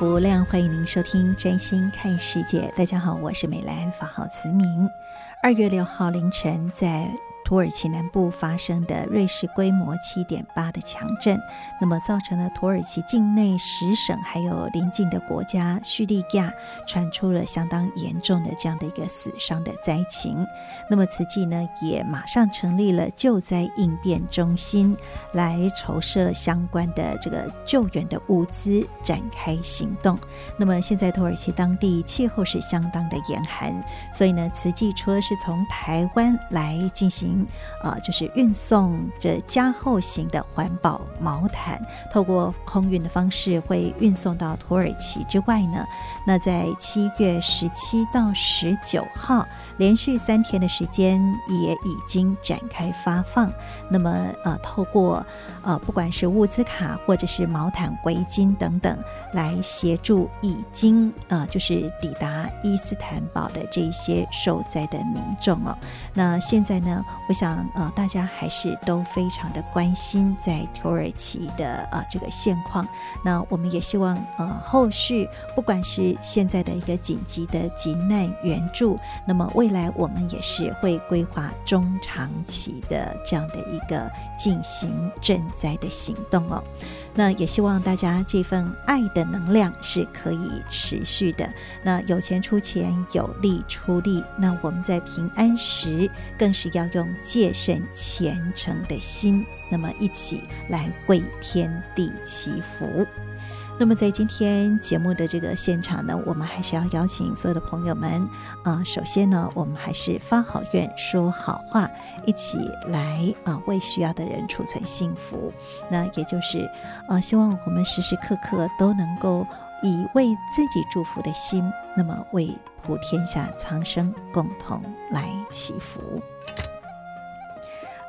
福亮，欢迎您收听《真心看世界》。大家好，我是美兰，法号慈明。二月六号凌晨，在土耳其南部发生的瑞士规模七点八的强震，那么造成了土耳其境内十省还有邻近的国家叙利亚传出了相当严重的这样的一个死伤的灾情。那么慈济呢也马上成立了救灾应变中心，来筹设相关的这个救援的物资，展开行动。那么现在土耳其当地气候是相当的严寒，所以呢慈济除了是从台湾来进行啊，就是运送这加厚型的环保毛毯，透过空运的方式会运送到土耳其之外呢，那在七月十七到十九号连续三天的时间也已经展开发放。那么呃，透过呃不管是物资卡或者是毛毯、围巾等等，来协助已经呃就是抵达伊斯坦堡的这些受灾的民众哦。那现在呢？我想，呃，大家还是都非常的关心在土耳其的呃这个现况。那我们也希望，呃，后续不管是现在的一个紧急的急难援助，那么未来我们也是会规划中长期的这样的一个进行赈灾的行动哦。那也希望大家这份爱的能量是可以持续的。那有钱出钱，有力出力。那我们在平安时，更是要用戒慎虔诚的心，那么一起来为天地祈福。那么在今天节目的这个现场呢，我们还是要邀请所有的朋友们，呃，首先呢，我们还是发好愿、说好话，一起来呃为需要的人储存幸福。那也就是呃，希望我们时时刻刻都能够以为自己祝福的心，那么为普天下苍生共同来祈福。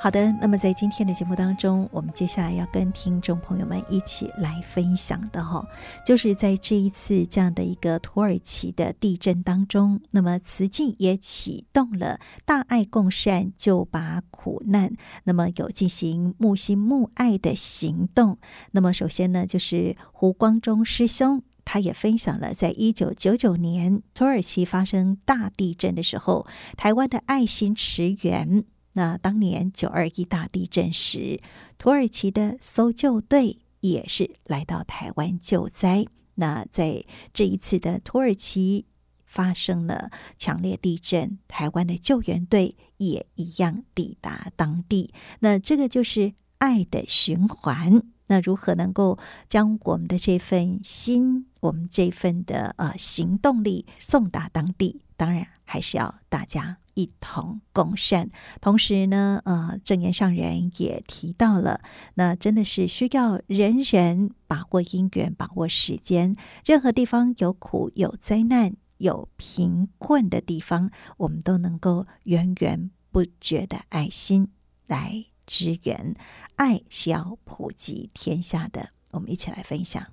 好的，那么在今天的节目当中，我们接下来要跟听众朋友们一起来分享的哈，就是在这一次这样的一个土耳其的地震当中，那么慈济也启动了大爱共善救拔苦难，那么有进行募心募爱的行动。那么首先呢，就是胡光中师兄，他也分享了在一九九九年土耳其发生大地震的时候，台湾的爱心驰援。那当年九二一大地震时，土耳其的搜救队也是来到台湾救灾。那在这一次的土耳其发生了强烈地震，台湾的救援队也一样抵达当地。那这个就是爱的循环。那如何能够将我们的这份心，我们这份的呃行动力送达当地？当然还是要大家。一同共善，同时呢，呃，证言上人也提到了，那真的是需要人人把握因缘，把握时间。任何地方有苦、有灾难、有贫困的地方，我们都能够源源不绝的爱心来支援。爱是要普及天下的，我们一起来分享。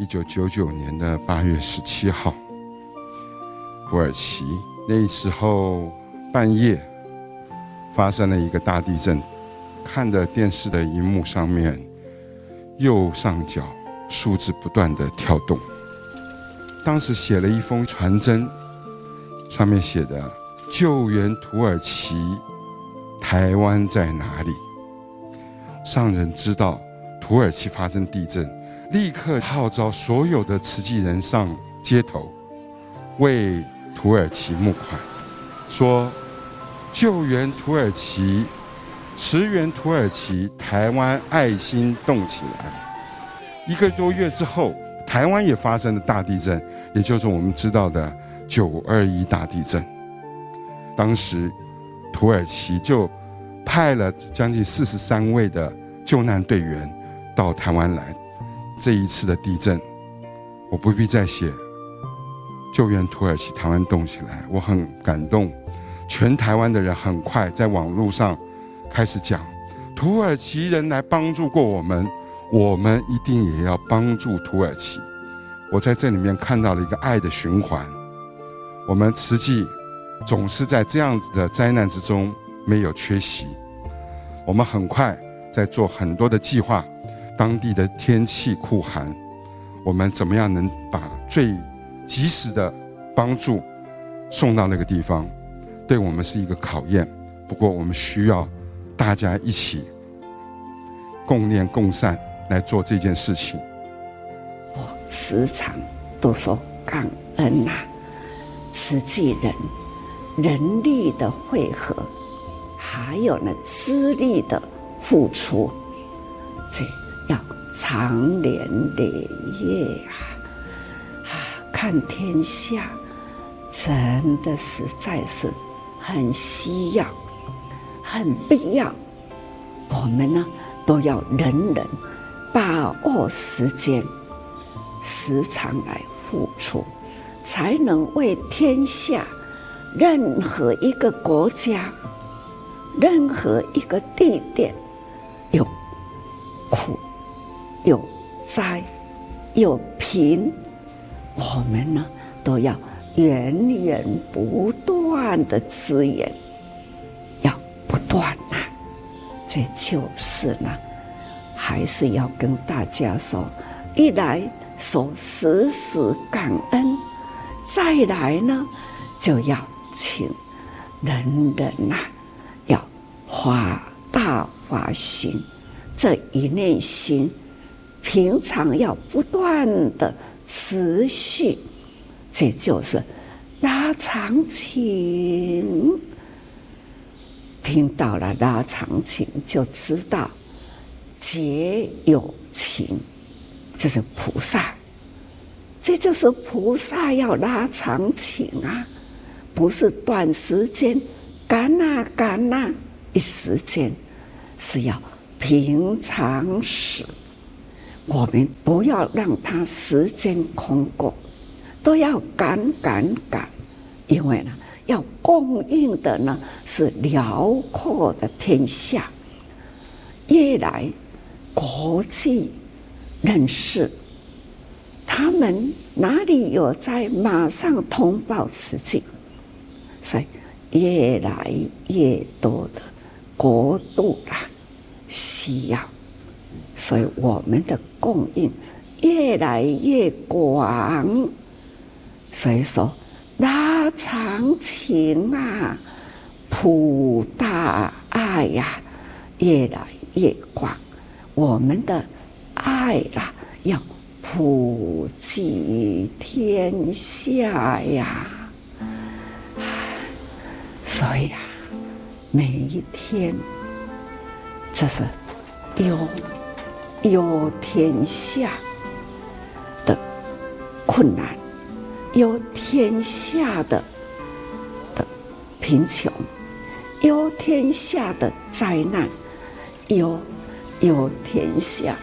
一九九九年的八月十七号，土耳其。那时候半夜发生了一个大地震，看着电视的荧幕上面，右上角数字不断的跳动。当时写了一封传真，上面写的“救援土耳其，台湾在哪里？”上人知道土耳其发生地震，立刻号召所有的慈济人上街头为。土耳其募款，说救援土耳其，驰援土耳其，台湾爱心动起来。一个多月之后，台湾也发生了大地震，也就是我们知道的九二一大地震。当时土耳其就派了将近四十三位的救难队员到台湾来。这一次的地震，我不必再写。救援土耳其，台湾动起来，我很感动。全台湾的人很快在网络上开始讲，土耳其人来帮助过我们，我们一定也要帮助土耳其。我在这里面看到了一个爱的循环。我们慈济总是在这样子的灾难之中没有缺席。我们很快在做很多的计划。当地的天气酷寒，我们怎么样能把最及时的帮助送到那个地方？对我们是一个考验。不过我们需要大家一起共念共善来做这件事情。我时常都说感恩呐、啊，慈济人人力的汇合，还有呢资力的付出，这。要长年累月！啊，看天下，真的实在是很需要、很必要。我们呢，都要人人把握时间，时常来付出，才能为天下任何一个国家、任何一个地点有苦。有灾有贫，我们呢都要源源不断的资源，要不断呐、这就是呢，还是要跟大家说：一来说时时感恩，再来呢就要请人人呐、要发大发心，这一念心。平常要不断的持续，这就是拉长情。听到了拉长情，就知道结有情，这是菩萨。这就是菩萨要拉长情啊，不是短时间赶啊赶啊，一时间是要平常时。我们不要让它时间空过，都要赶赶赶，因为呢，要供应的呢是辽阔的天下。越来国际人士，他们哪里有在马上通报此情？所以越来越多的国度啊，需要。所以我们的供应越来越广，所以说拉长情啊，普大爱呀、越来越广。我们的爱啦、要普济天下呀。所以啊，每一天，这是有。有天下的困难，有天下的的贫穷，有天下的灾难，有有天下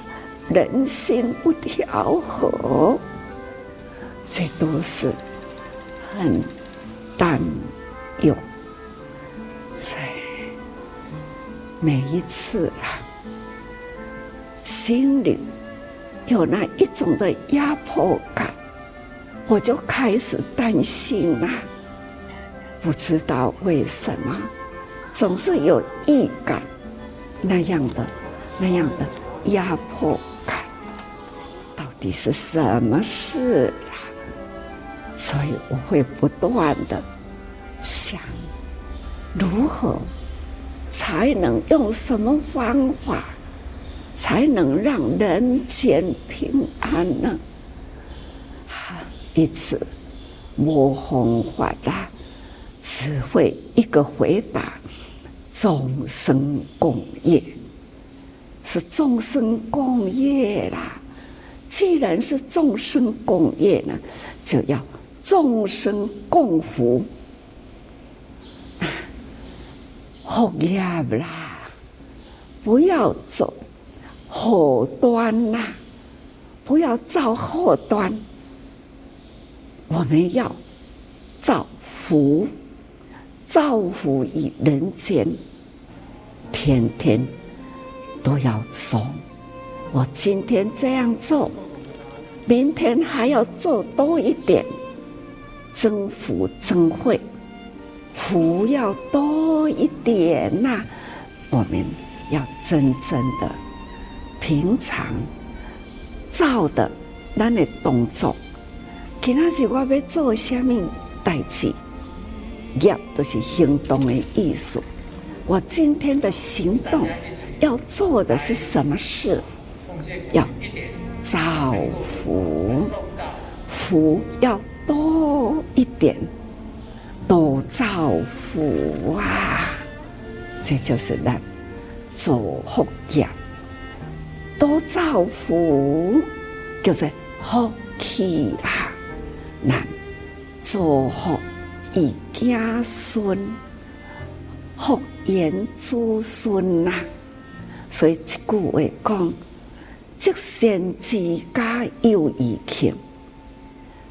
人心不调和，这都是很担忧。所以每一次啊。心里有那一种的压迫感，我就开始担心啦。不知道为什么，总是有预感那样的、那样的压迫感，到底是什么事啊？所以我会不断的想，如何才能用什么方法？才能让人间平安呢？哈，一次没方法啦，只会一个回答：众生共业，是众生共业啦。既然是众生共业呢，就要众生共福。福业啦，不要走后端呐，不要造祸端。我们要造福，造福于人间，天天都要说。我今天这样做，明天还要做多一点，增福增慧，福要多一点呐、我们要真正的平常造的咱的动作。其他是我要做什么代志，业都是行动的意思。我今天的行动要做的是什么事？要造福，福要多一点，多造福啊！这就是咱做福业，多造福，就是福气啊！咱做福一家孙，福延子孙呐。所以这句话讲。积善之家有余庆，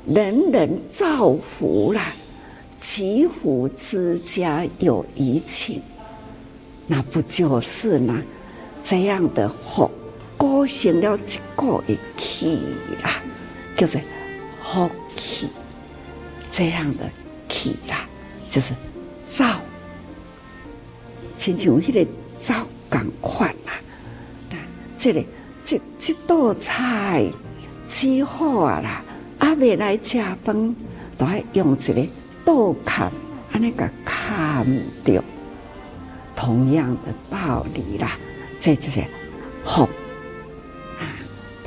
人人造福啦，积福之家有余庆，那不就是呢？这样的福，构成了一个的气啦，叫做福气。这样的气啦，就是造，亲像迄个造共款啦，这里、这这道菜煮好啊啦，阿未来吃饭都要用一个刀砍，安尼个砍掉。同样的道理啦，这就是福，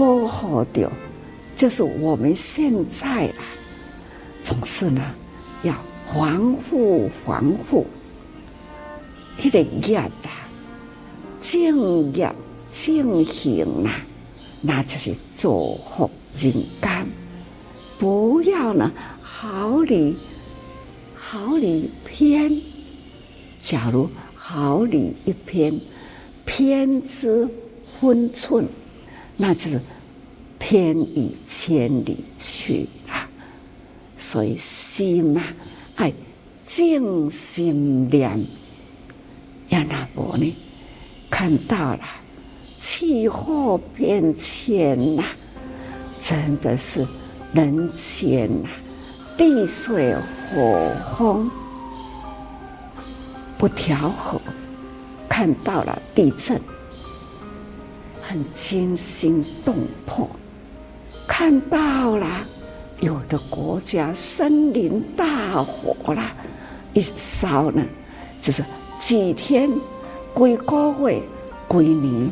保护掉，就是我们现在啊，总是呢要防护防护，一个业啊，正业。正行啊，那就是造福人间。不要呢，毫厘毫厘偏。假如毫厘一偏，偏之分寸，那就是偏于千里去了。所以心嘛，爱静心念，要那么呢，看到了。气候变迁呐，真的是人间呐，地水火风不调和，看到了地震，很惊心动魄；看到了有的国家森林大火啦，一烧呢，就是几天、几个月、几年。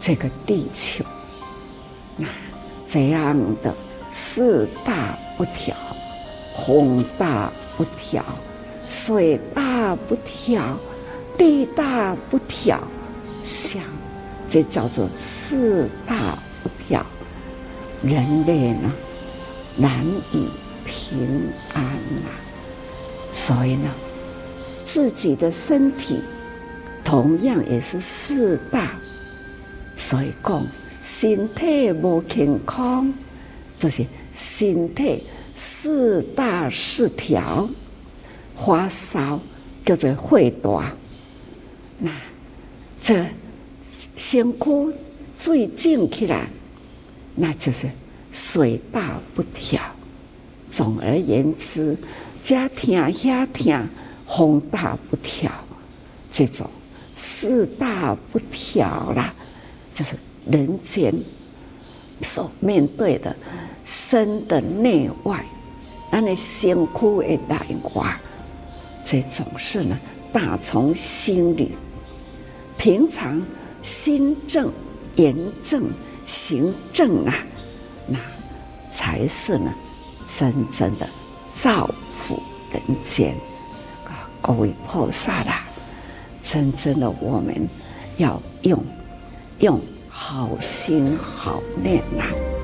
这个地球，那这样的四大不调，风大不调，水大不调，地大不调，像这叫做四大不调，人类呢难以平安呐。所以呢，自己的身体同样也是四大。所以讲，身体无健康，就是身体四大失调，发烧叫做血大。那这先苦最静起来，那就是水大不调。总而言之，这痛遐痛，风大不调，这种四大不调啦。就是人间所面对的身的内外，那你辛苦的来话，这种事呢，打从心里，平常心正、言正、行正啊，那才是呢真正的造福人间。啊，各位菩萨啦，真正的我们要用用好心好念呐、啊。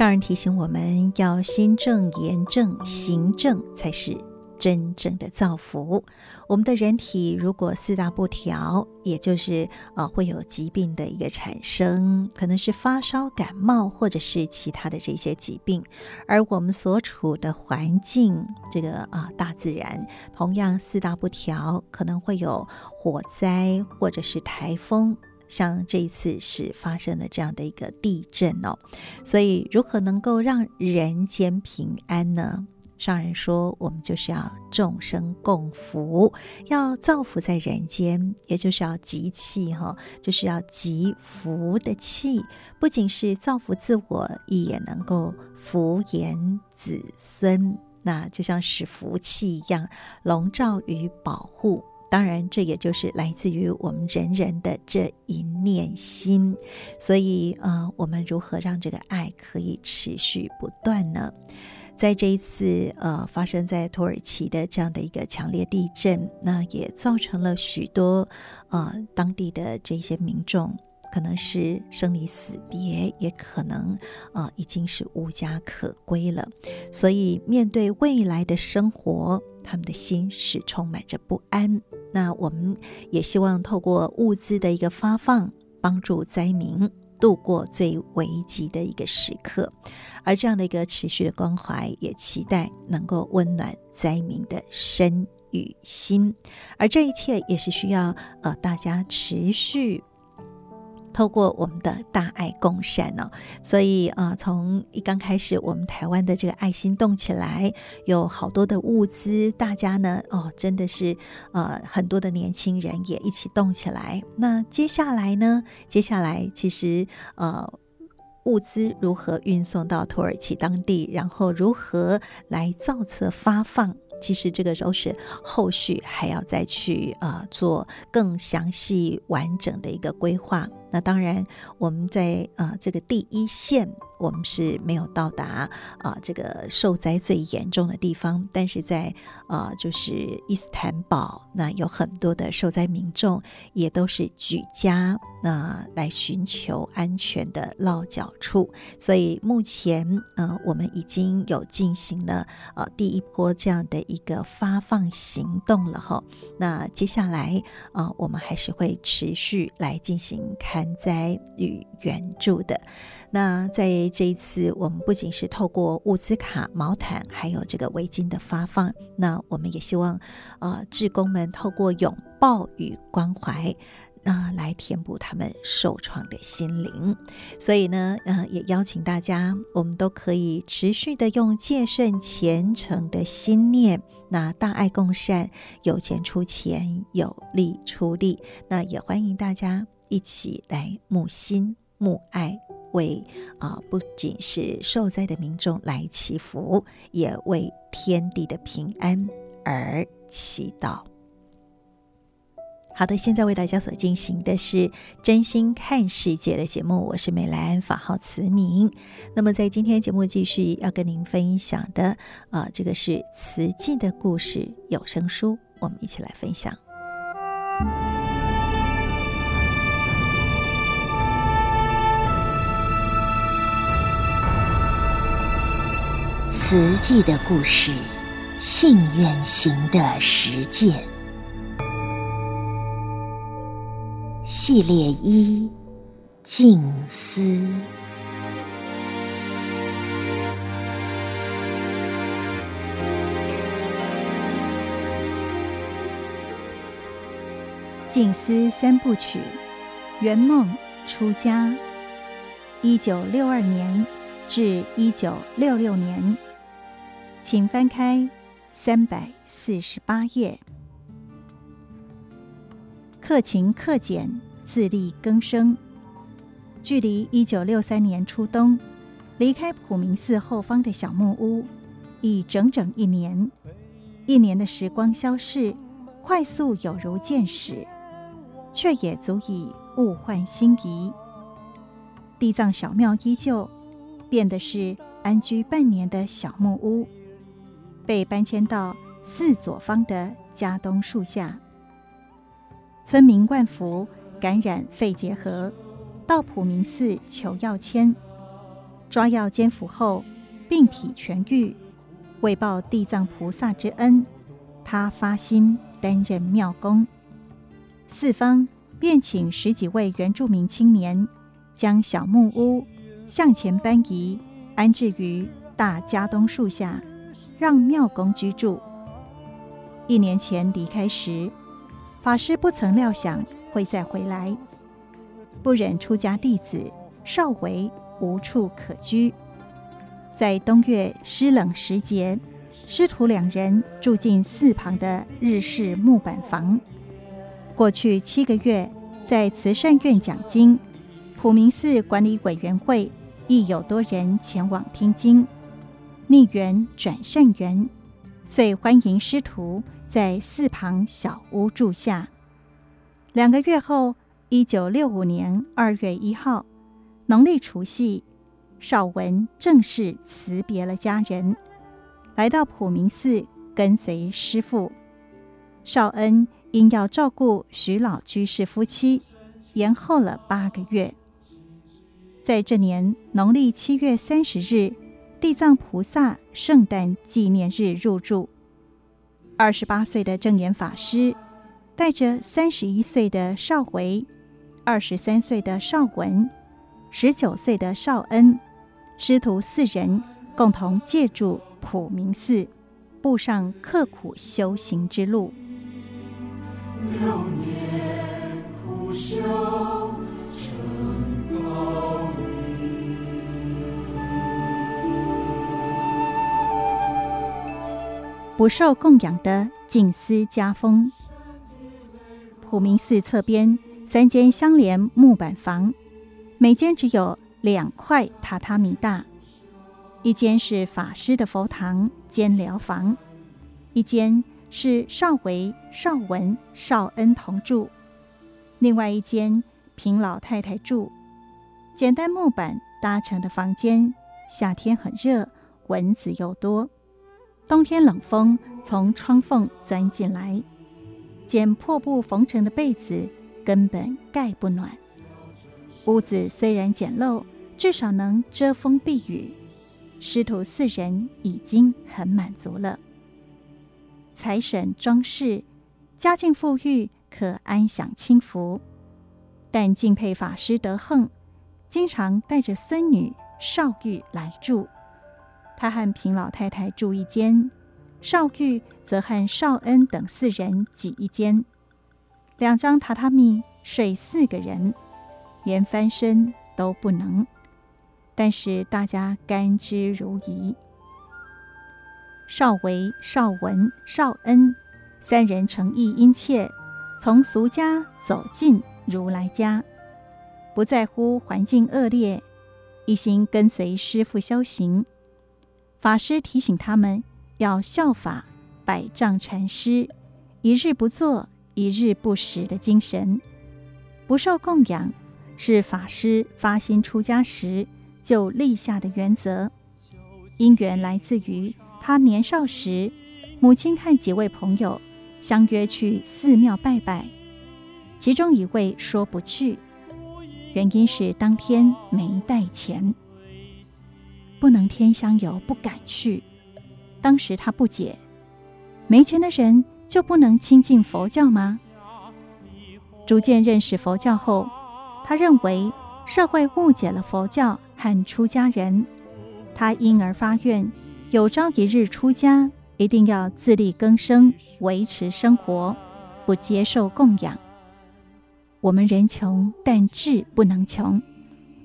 上人提醒我们要心正言正行正，才是真正的造福。我们的人体如果四大不调，也就是呃会有疾病的一个产生，可能是发烧、感冒，或者是其他的这些疾病。而我们所处的环境，这个啊、大自然同样四大不调，可能会有火灾或者是台风。像这一次是发生了这样的一个地震哦，所以如何能够让人间平安呢？上人说，我们就是要众生共福，要造福在人间，也就是要集气哈，就是要集福的气，不仅是造福自我，也能够福延子孙，那就像是福气一样，笼罩与保护。当然，这也就是来自于我们人人的这一念心。所以，呃，我们如何让这个爱可以持续不断呢？在这一次，呃，发生在土耳其的这样的一个强烈地震，那也造成了许多，呃，当地的这些民众。可能是生离死别，也可能啊、呃、已经是无家可归了。所以面对未来的生活，他们的心是充满着不安。那我们也希望透过物资的一个发放，帮助灾民度过最危急的一个时刻。而这样的一个持续的关怀，也期待能够温暖灾民的身与心。而这一切也是需要呃大家持续。透过我们的大爱共善呢、哦，所以啊、呃，从一刚开始，我们台湾的这个爱心动起来，有好多的物资，大家呢，哦，真的是呃，很多的年轻人也一起动起来。那接下来呢？接下来其实呃，物资如何运送到土耳其当地，然后如何来造册发放？其实这个都是后续还要再去呃做更详细完整的一个规划。那当然，我们在呃这个第一线。我们是没有到达啊、呃，这个受灾最严重的地方，但是在呃，就是伊斯坦堡，那有很多的受灾民众也都是举家那来寻求安全的落脚处，所以目前呃，我们已经有进行了呃第一波这样的一个发放行动了哈。那接下来呃，我们还是会持续来进行开勘灾与援助的。那在这一次，我们不仅是透过物资卡、毛毯，还有这个围巾的发放，那我们也希望，呃，志工们透过拥抱与关怀，那、呃，来填补他们受创的心灵。所以呢，呃，也邀请大家，我们都可以持续的用戒慎虔诚的心念，那大爱共善，有钱出钱，有力出力。那也欢迎大家一起来募心募爱。为啊、不仅是受灾的民众来祈福，也为天地的平安而祈祷。好的，现在为大家所进行的是真心看世界的节目，我是美兰，法号慈明。那么在今天节目继续要跟您分享的啊、这个是慈济的故事有声书，我们一起来分享。慈济的故事，信愿行的实践系列一：静思。静思三部曲，圆梦出家，一九六二年至一九六六年。请翻开三百四十八页。克勤克俭，自力更生，距离一九六三年初冬离开普明寺后方的小木屋，已整整一年。一年的时光消逝，快速有如箭矢，却也足以物换星移。地藏小庙依旧，变的是安居半年的小木屋，被搬迁到寺左方的家东树下。村民万福感染肺结核，到普明寺求药签，抓药煎服后，病体痊愈。为报地藏菩萨之恩，他发心担任庙公，寺方便请十几位原住民青年，将小木屋向前搬移，安置于大家东树下，让妙公居住。一年前离开时，法师不曾料想会再回来，不忍出家弟子少维无处可居。在冬月湿冷时节，师徒两人住进寺旁的日式木板房。过去七个月，在慈善院讲经，普明寺管理委员会亦有多人前往听经，逆缘转善缘，遂欢迎师徒在寺旁小屋住下。两个月后，一九六五年二月一号，农历除夕。少文正式辞别了家人，来到普明寺跟随师父。少恩因要照顾徐老居士夫妻，延后了八个月。在这年农历七月三十日，地藏菩萨圣诞纪念日入住。二十八岁的正言法师带着三十一岁的少维、二十三岁的少文、十九岁的少恩。师徒四人共同借住普明寺，步上刻苦修行之路。六年苦修成道不受供养的静思家风。普明寺侧边三间相连木板房，每间只有。两块榻榻米大，一间是法师的佛堂兼寮房，一间是少维、少文、少恩同住，另外一间平老太太住。简单木板搭成的房间，夏天很热，蚊子又多；冬天冷风从窗缝钻进来，捡破布缝成的被子根本盖不暖。屋子虽然简陋，至少能遮风避雨。师徒四人已经很满足了。财神装饰，家境富裕，可安享清福。但敬佩法师德行，经常带着孙女少玉来住。他和平老太太住一间，少玉则和少恩等四人挤一间，两张榻榻米睡四个人。连翻身都不能，但是大家甘之如饴。少维、少文、少恩三人诚意殷切，从俗家走进如来家，不在乎环境恶劣，一心跟随师父修行。法师提醒他们要效法百丈禅师“一日不做，一日不食”的精神，不受供养。是法师发心出家时就立下的原则，因缘来自于他年少时，母亲和几位朋友相约去寺庙拜拜，其中一位说不去，原因是当天没带钱，不能添香油，不敢去。当时他不解，没钱的人就不能亲近佛教吗？逐渐认识佛教后。他认为社会误解了佛教和出家人，他因而发愿，有朝一日出家，一定要自力更生，维持生活，不接受供养。我们人穷，但志不能穷。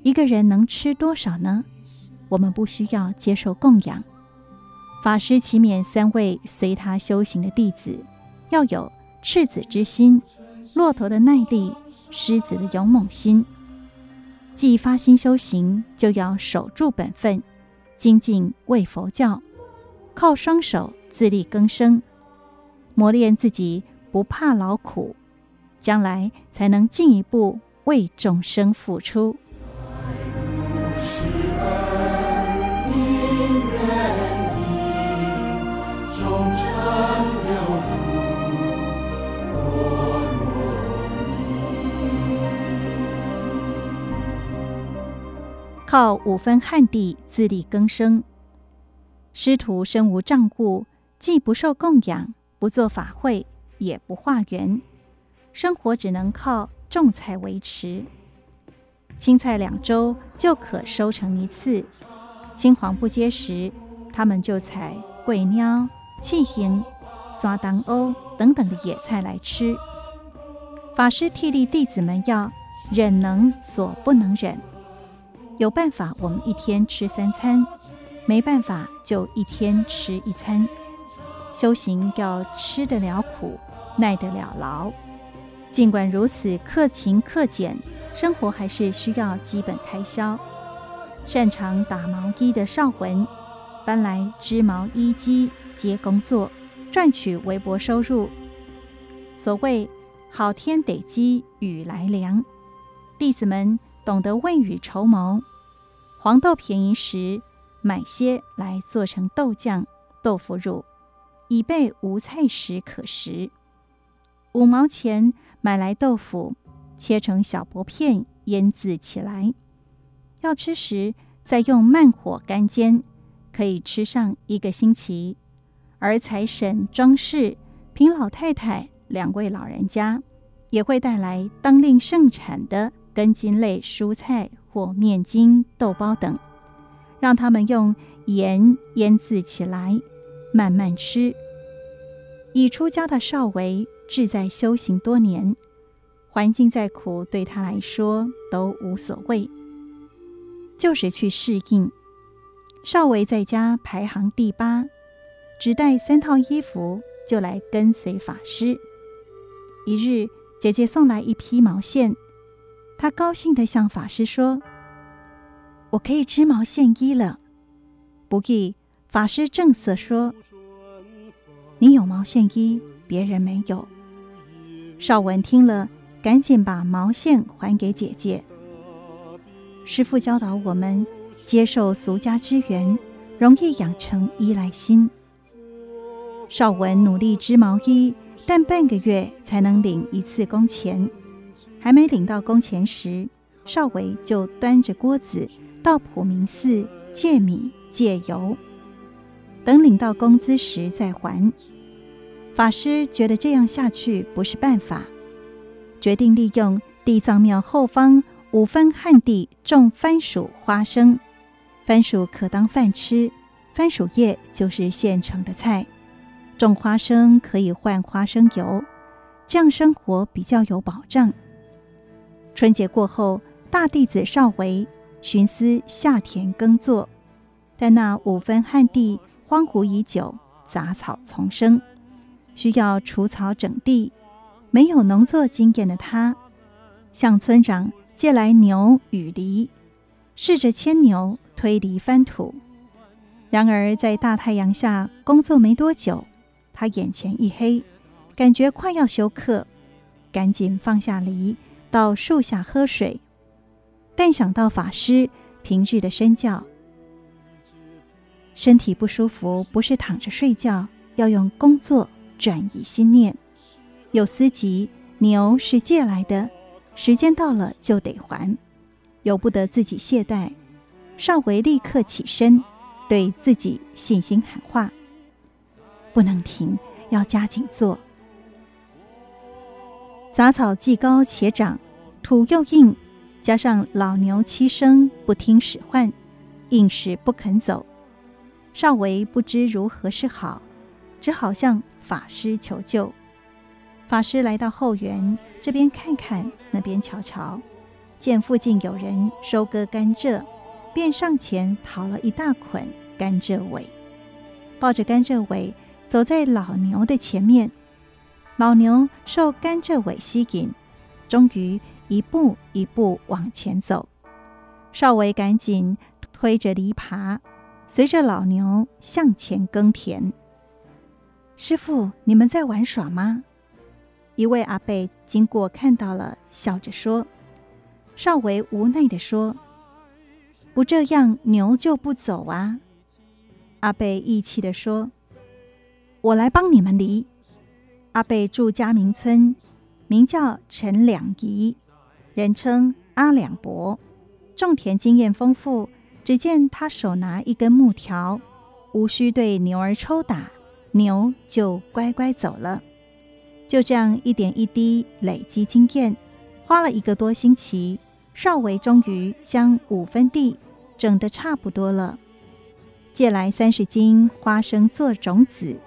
一个人能吃多少呢？我们不需要接受供养。法师启勉三位随他修行的弟子，要有赤子之心，骆驼的耐力。狮子的勇猛心，既发心修行，就要守住本分，精进为佛教，靠双手自力更生，磨练自己，不怕劳苦，将来才能进一步为众生付出。靠五分汉地自力更生，师徒身无障物，既不受供养，不做法会，也不化缘，生活只能靠种菜维持。青菜两周就可收成一次，青黄不接时，他们就采桂鸟、气形、刷当欧等等的野菜来吃。法师替力弟子们要忍能所不能忍。有办法，我们一天吃三餐；没办法，就一天吃一餐。修行要吃得了苦，耐得了劳。尽管如此，克勤克俭，生活还是需要基本开销。擅长打毛衣的少文，搬来织毛衣机接工作，赚取微薄收入。所谓“好天得积，雨来凉”，弟子们。懂得未雨绸缪，黄豆便宜时买些来做成豆酱、豆腐乳，以备无菜时可食。五毛钱买来豆腐，切成小薄片腌渍起来，要吃时再用慢火干煎，可以吃上一个星期。而财神装饰，凭老太太两位老人家也会带来当令盛产的。根茎类蔬菜或面筋、豆包等，让他们用盐腌渍起来，慢慢吃。已出家的少维志在修行多年，环境再苦，对他来说都无所谓，就是去适应。少维在家排行第八，只带三套衣服就来跟随法师。一日，姐姐送来一批毛线。他高兴地向法师说：“我可以织毛线衣了。”不易，法师正色说：“你有毛线衣，别人没有。”少文听了，赶紧把毛线还给姐姐。师父教导我们，接受俗家之缘，容易养成依赖心。少文努力织毛衣，但半个月才能领一次工钱。还没领到工钱时，少维就端着锅子到普明寺借米借油，等领到工资时再还。法师觉得这样下去不是办法，决定利用地藏庙后方五分旱地种番薯、花生。番薯可当饭吃，番薯叶就是现成的菜；种花生可以换花生油，这样生活比较有保障。春节过后，大弟子少维寻思下田耕作，但那五分旱地荒芜已久，杂草丛生，需要除草整地。没有农作经验的他，向村长借来牛与犁，试着牵牛推犁翻土。然而在大太阳下工作没多久，他眼前一黑，感觉快要休克，赶紧放下犁。到树下喝水，但想到法师平日的身教，身体不舒服，不是躺着睡觉，要用工作转移心念。有思及牛是借来的，时间到了就得还，由不得自己懈怠。少维立刻起身，对自己信心喊话：“不能停，要加紧做。”杂草既高且长。土又硬，加上老牛七生不听使唤，硬是不肯走。少维不知如何是好，只好向法师求救。法师来到后园，这边看看，那边瞧瞧，见附近有人收割甘蔗，便上前讨了一大捆甘蔗尾，抱着甘蔗尾走在老牛的前面。老牛受甘蔗尾吸引，终于。一步一步往前走，少维赶紧推着犁耙，随着老牛向前耕田。师傅，你们在玩耍吗？一位阿贝经过看到了，笑着说。少维无奈地说：“不这样，牛就不走啊。”阿贝义气地说：“我来帮你们犁。”阿贝住嘉明村，名叫陈两仪，人称阿两伯，种田经验丰富。只见他手拿一根木条，无需对牛儿抽打，牛就乖乖走了。就这样一点一滴累积经验，花了一个多星期，少维终于将五分地整得差不多了。借来三十斤花生做种子，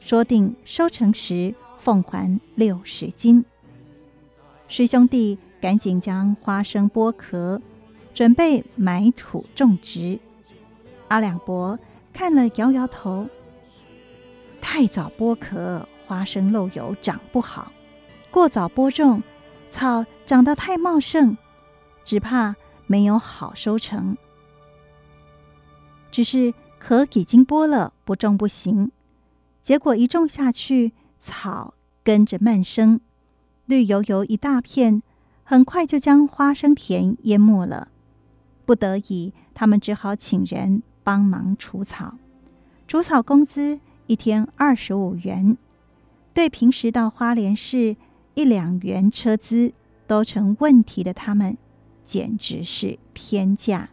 说定收成时奉还六十斤。师兄弟赶紧将花生剥壳，准备埋土种植。阿两伯看了摇摇头：“太早剥壳，花生漏油长不好；过早播种，草长得太茂盛，只怕没有好收成。”只是。壳已经剥了，不种不行。结果一种下去，草跟着漫生，绿油油一大片，很快就将花生田淹没了。不得已，他们只好请人帮忙除草。除草工资一天二十五元，对平时到花莲市一两元车资都成问题的他们，简直是天价。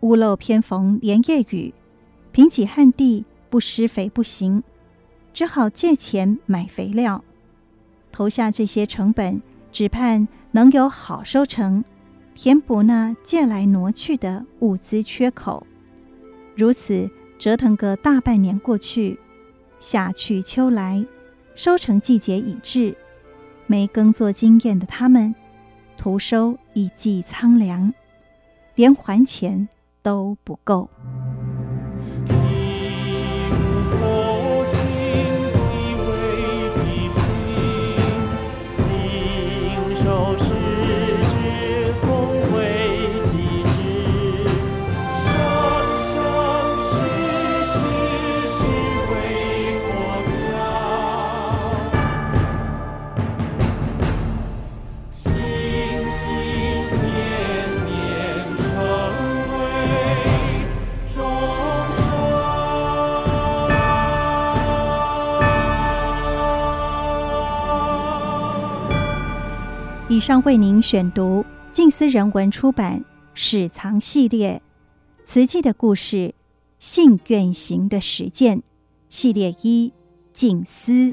屋漏偏逢连夜雨，贫瘠旱地不施肥不行，只好借钱买肥料。投下这些成本，只盼能有好收成，填补那借来挪去的物资缺口。如此折腾个大半年过去，夏去秋来，收成季节已至，没耕作经验的他们，徒收一季苍凉，连还钱。都不够。上为您选读静思人文出版《史藏系列》瓷器的故事，信愿行的实践系列一静思。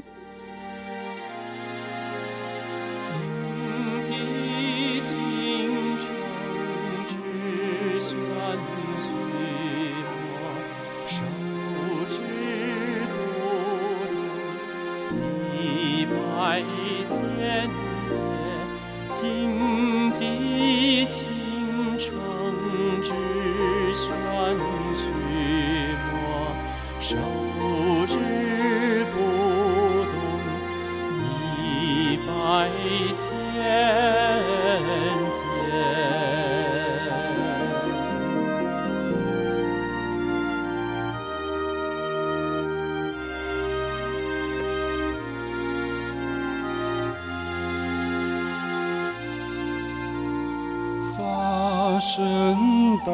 生大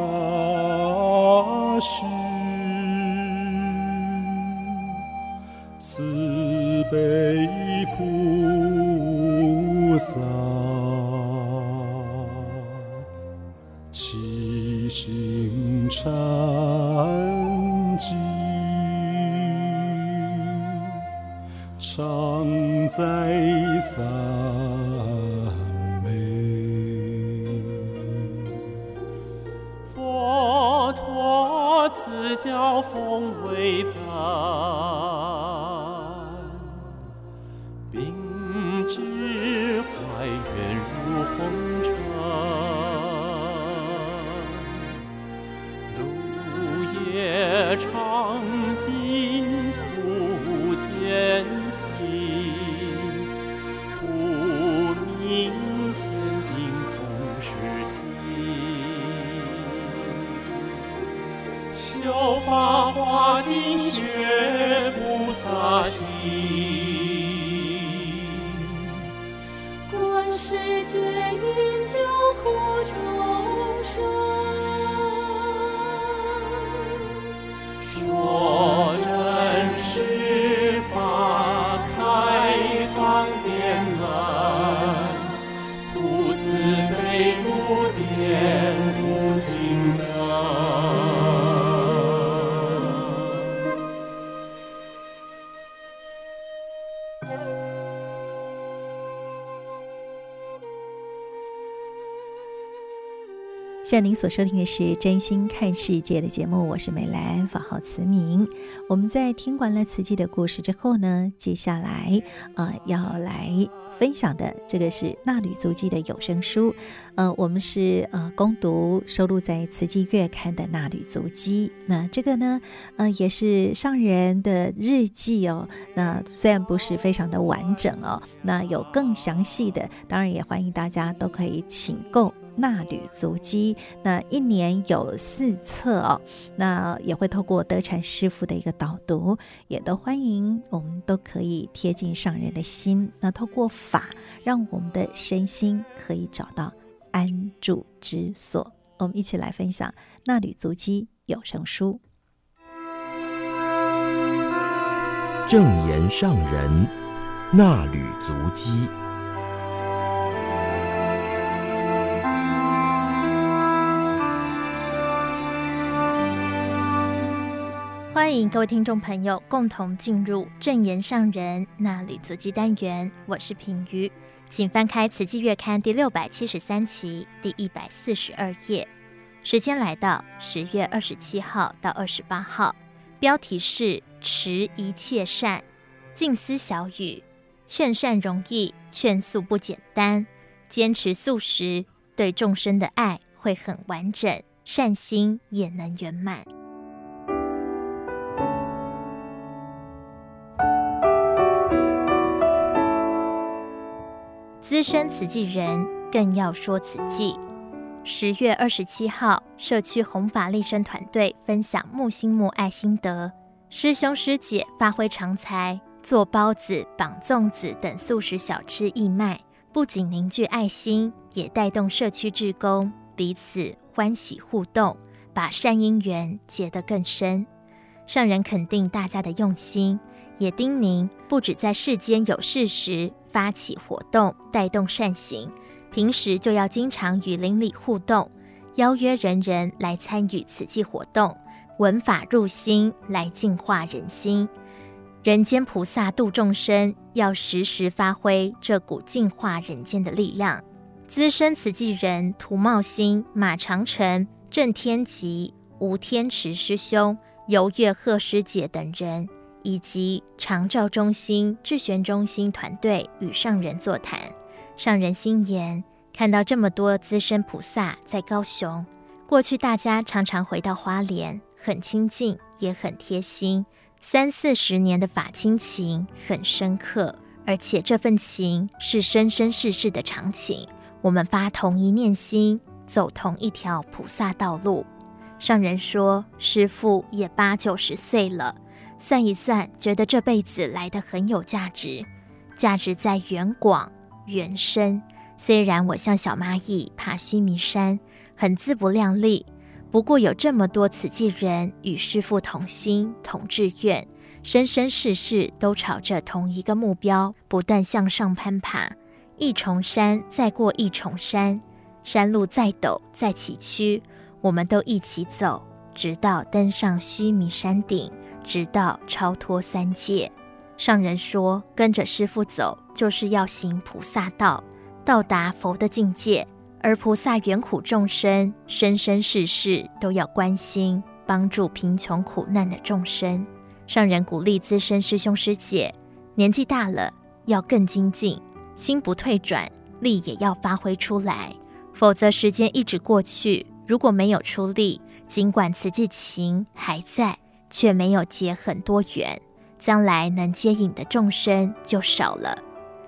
事，慈悲菩萨，起心禅机，常在三。像您所收听的是《真心看世界》的节目，我是美兰，法号慈明。我们在听完了慈济的故事之后呢，接下来呃要来分享的这个是《纳履足迹》的有声书。呃，我们是呃攻读收录在《慈济月刊》的《纳履足迹》。那这个呢，呃也是上人的日记哦。那虽然不是非常的完整哦，那有更详细的，当然也欢迎大家都可以请购。纳履足迹，那一年有四册哦，那也会透过德禅师父的一个导读，也都欢迎我们都可以贴近上人的心，那透过法，让我们的身心可以找到安住之所。我们一起来分享《纳履足迹》有声书，正言上人纳履足迹。欢迎各位听众朋友共同进入正言上人衲履足迹单元，我是品瑜，请翻开《慈济月刊》第六百七十三期第一百四十二页。时间来到十月二十七号到二十八号，标题是“持一切善，静思小语，劝善容易，劝素不简单。坚持素食，对众生的爱会很完整，善心也能圆满。”资深慈济人更要说慈济。十月二十七号，社区弘法利生团队分享木心木爱心得，师兄师姐发挥长才，做包子、绑粽子等素食小吃义卖，不仅凝聚爱心，也带动社区志工彼此欢喜互动，把善因缘结得更深。上人肯定大家的用心，也叮咛不只在世间有事时。发起活动，带动善行，平时就要经常与邻里互动，邀约人人来参与慈济活动，闻法入心，来净化人心。人间菩萨度众生，要时时发挥这股净化人间的力量。资深慈济人涂茂兴、马长成、郑天吉、吴天池师兄、游月鹤师姐等人。以及长照中心、智玄中心团队与上人座谈，上人心言：看到这么多资深菩萨在高雄，过去大家常常回到花莲，很亲近，也很贴心，三四十年的法亲情很深刻，而且这份情是生生世世的长情。我们发同一念心，走同一条菩萨道路。上人说：师父也八九十岁了。算一算，觉得这辈子来得很有价值，价值在远广远深。虽然我像小蚂蚁爬须弥山，很自不量力，不过有这么多慈济人与师父同心同志愿，生生世世都朝着同一个目标不断向上攀爬。一重山再过一重山，山路再陡再崎岖，我们都一起走，直到登上须弥山顶。直到超脱三界，上人说：“跟着师父走，就是要行菩萨道，到达佛的境界。而菩萨缘苦众生，生生世世都要关心帮助贫穷苦难的众生。”上人鼓励资深师兄师姐，年纪大了要更精进，心不退转，力也要发挥出来，否则时间一直过去，如果没有出力，尽管慈济情还在。却没有结很多缘，将来能接引的众生就少了。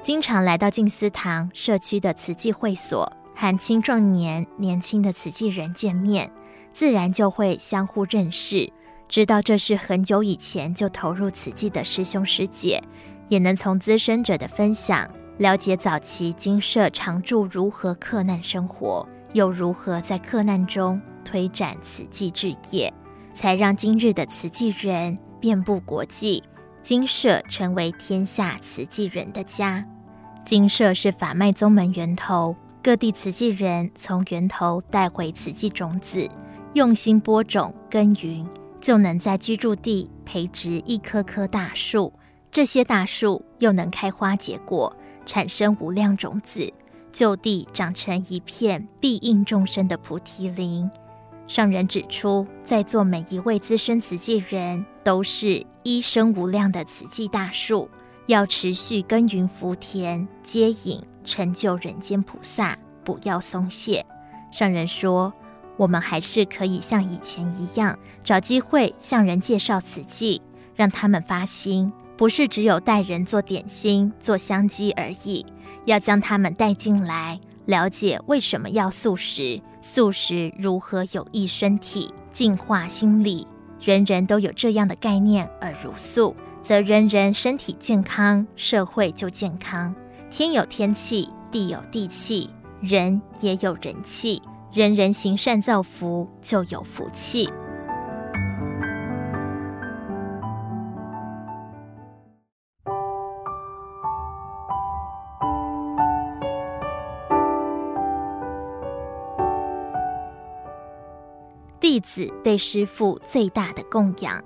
经常来到静思堂社区的慈济会所，和青壮年、年轻的慈济人见面，自然就会相互认识。知道这是很久以前就投入慈济的师兄师姐，也能从资深者的分享了解早期精舍常住如何克难生活，又如何在克难中推展慈济置业，才让今日的慈济人遍布国际，精舍成为天下慈济人的家。精舍是法脉宗门源头，各地慈济人从源头带回慈济种子，用心播种耕耘。就能在居住地培植一棵棵大树，这些大树又能开花结果，产生无量种子，就地长成一片庇荫众生的菩提林。上人指出，在座每一位资深慈济人都是一生无量的慈济大树，要持续耕耘福田，接引成就人间菩萨，不要松懈。上人说。我们还是可以像以前一样，找机会向人介绍慈济，让他们发心，不是只有带人做点心、做香积而已，要将他们带进来，了解为什么要素食，素食如何有益身体、净化心理。人人都有这样的概念而如素，则人人身体健康，社会就健康。天有天气，地有地气，人也有人气。人人行善造福，就有福气。子对师父最大的供养。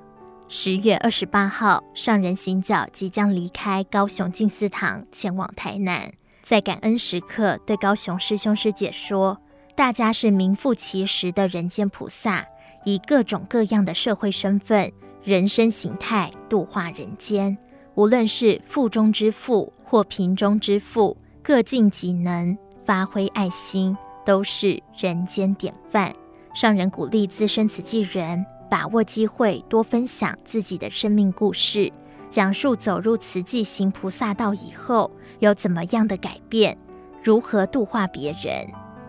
十月二十八号，上人行脚即将离开高雄静思堂，前往台南，在感恩时刻，对高雄师兄师姐说。大家是名副其实的人间菩萨，以各种各样的社会身份、人生形态度化人间。无论是富中之富或贫中之富，各尽己能，发挥爱心，都是人间典范。上人鼓励资深慈济人把握机会，多分享自己的生命故事，讲述走入慈济行菩萨道以后有怎么样的改变，如何度化别人。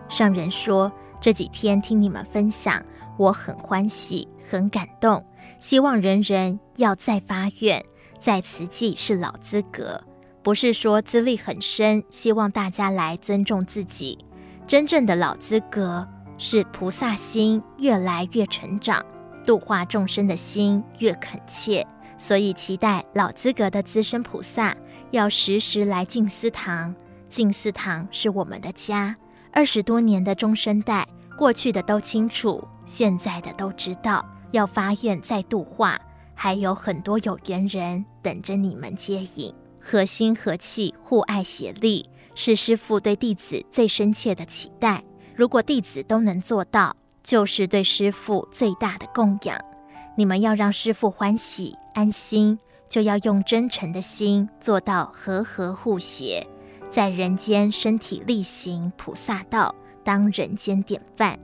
上人说：“这几天听你们分享，我很欢喜，很感动。希望人人要再发愿，在慈济是老资格，不是说资历很深，希望大家来尊重自己。真正的老资格是菩萨心越来越成长，度化众生的心越恳切。所以期待老资格的资深菩萨要时时来静思堂，静思堂是我们的家。”二十多年的中生代，过去的都清楚，现在的都知道，要发愿再度化，还有很多有缘人等着你们接引。合心合气，互爱协力，是师父对弟子最深切的期待。如果弟子都能做到，就是对师父最大的供养。你们要让师父欢喜安心，就要用真诚的心做到和合互协。在人间身体力行菩萨道，当人间典范。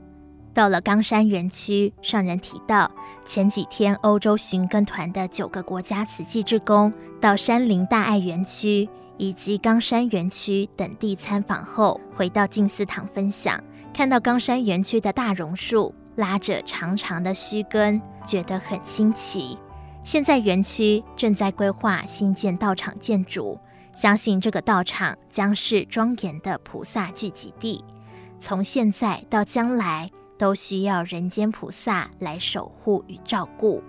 到了冈山园区，上人提到，前几天欧洲寻根团的九个国家慈济志工到山林大爱园区以及冈山园区等地参访后，回到静思堂分享，看到冈山园区的大榕树拉着长长的须根，觉得很新奇。现在园区正在规划新建道场建筑。相信这个道场将是庄严的菩萨聚集地，从现在到将来都需要人间菩萨来守护与照顾。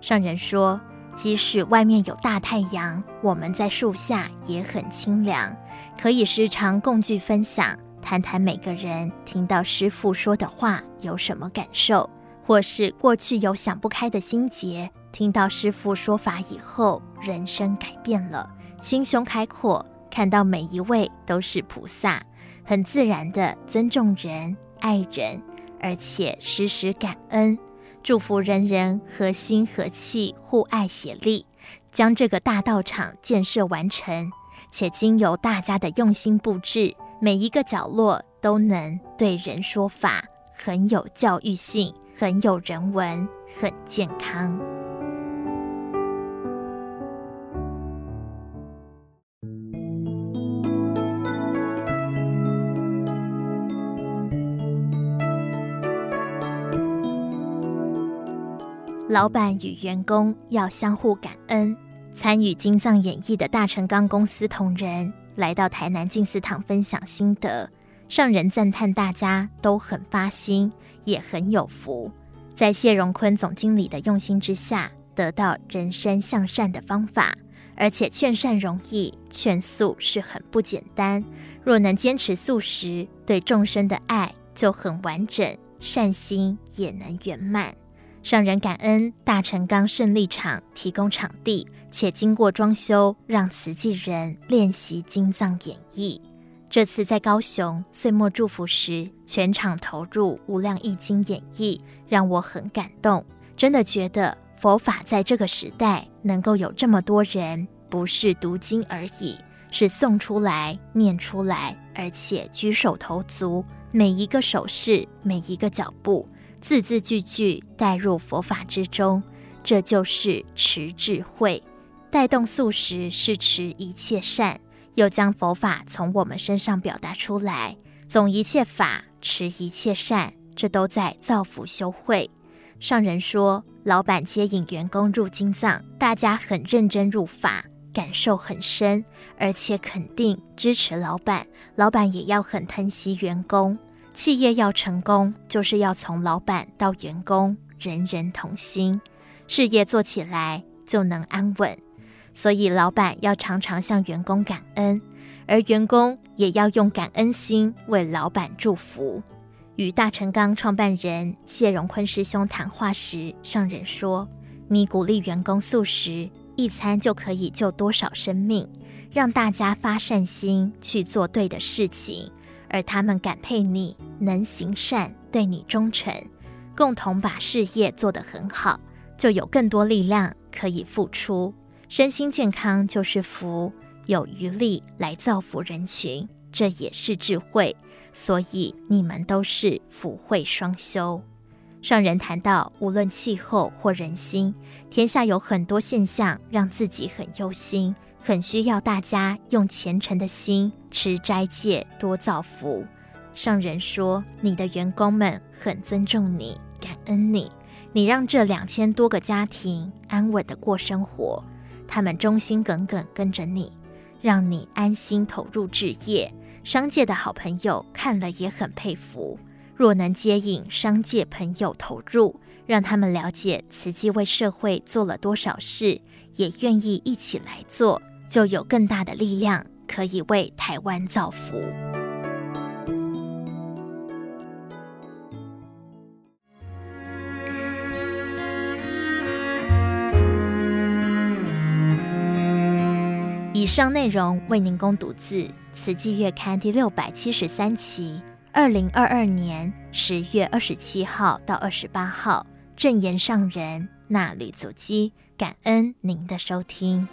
上人说，即使外面有大太阳，我们在树下也很清凉，可以时常共聚分享，谈谈每个人听到师父说的话有什么感受，或是过去有想不开的心结，听到师父说法以后，人生改变了。心胸开阔，看到每一位都是菩萨，很自然的尊重人、爱人，而且时时感恩，祝福人人和心和气、互爱协力，将这个大道场建设完成。且经由大家的用心布置，每一个角落都能对人说法，很有教育性，很有人文，很健康。老板与员工要相互感恩。参与金藏演绎的大成钢公司同仁来到台南静思堂分享心得，上人赞叹大家都很发心，也很有福。在谢荣坤总经理的用心之下，得到人生向善的方法，而且劝善容易，劝素是很不简单。若能坚持素食，对众生的爱就很完整，善心也能圆满。上人感恩大成钢胜利场提供场地，且经过装修，让慈济人练习经藏演绎。这次在高雄岁末祝福时，全场投入无量义经演绎，让我很感动。真的觉得佛法在这个时代能够有这么多人，不是读经而已，是诵出来、念出来，而且举手投足，每一个手势，每一个脚步。字字句句带入佛法之中，这就是持智慧，带动素食是持一切善，又将佛法从我们身上表达出来，总一切法，持一切善，这都在造福修慧。上人说，老板接引员工入金藏，大家很认真入法，感受很深，而且肯定支持老板，老板也要很疼惜员工。企业要成功，就是要从老板到员工，人人同心，事业做起来就能安稳。所以，老板要常常向员工感恩，而员工也要用感恩心为老板祝福。与大成钢创办人谢荣坤师兄谈话时，上人说：“你鼓励员工素食，一餐就可以救多少生命？让大家发善心去做对的事情。”而他们感佩你能行善，对你忠诚，共同把事业做得很好，就有更多力量可以付出。身心健康就是福，有余力来造福人群，这也是智慧。所以你们都是福慧双修。上人谈到，无论气候或人心，天下有很多现象让自己很忧心。很需要大家用虔诚的心持斋戒，多造福。上人说：“你的员工们很尊重你，感恩你，你让这两千多个家庭安稳地过生活，他们忠心耿耿跟着你，让你安心投入置业。商界的好朋友看了也很佩服。若能接引商界朋友投入，让他们了解慈济为社会做了多少事，也愿意一起来做。”就有更大的力量可以为台湾造福。以上内容为您供读自《慈济月刊》第六百七十三期，二零二二年十月二十七号到二十八号，证言上人纳履足迹，感恩您的收听。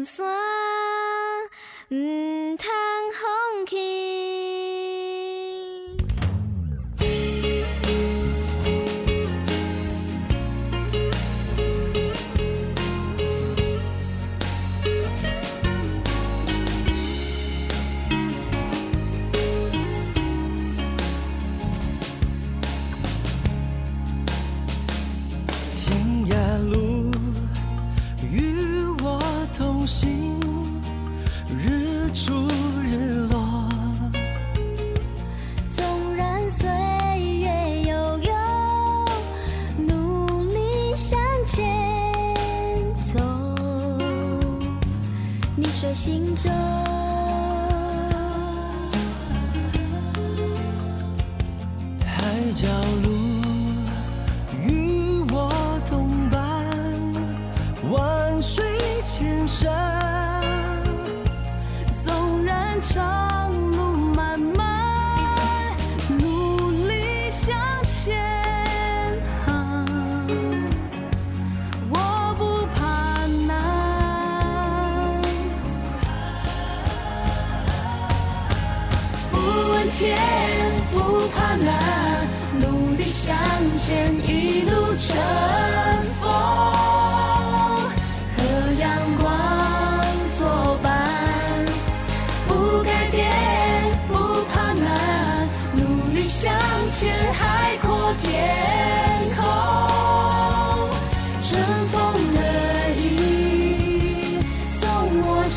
念山，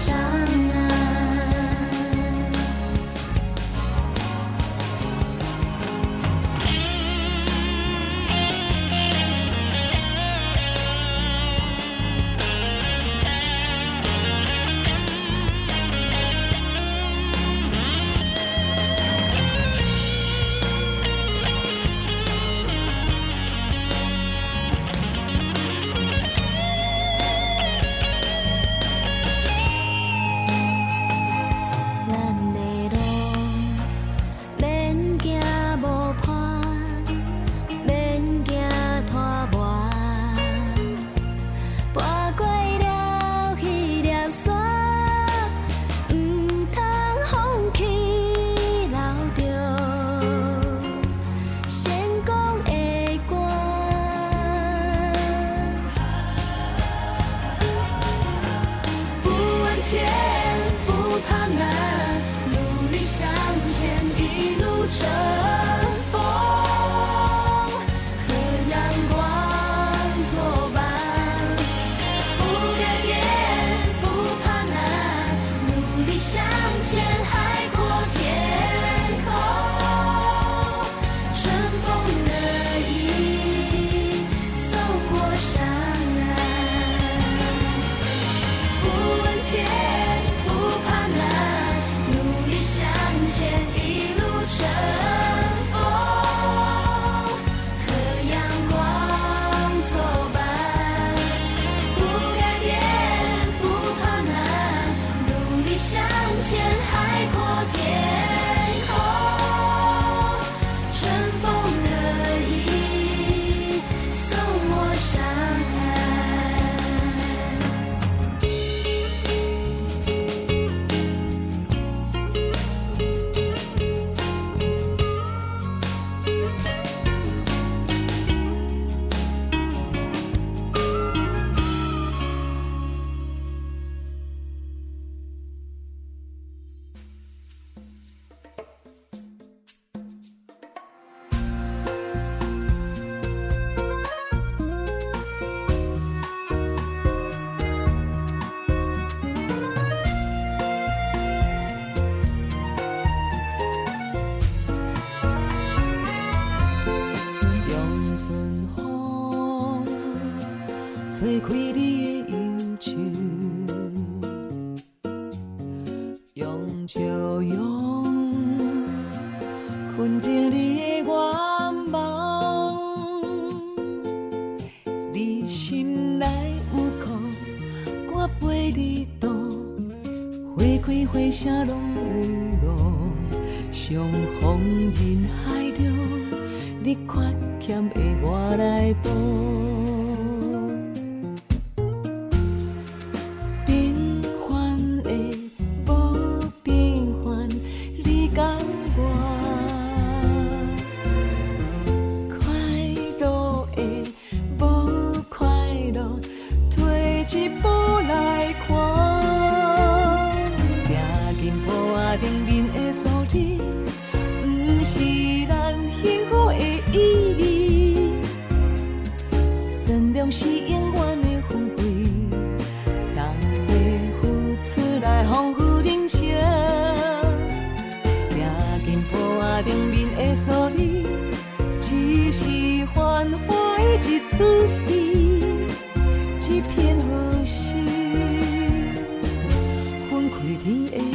山风雨人生，行进步伐上面的数字，只是繁华的一出戏，一片好戏，分开天的。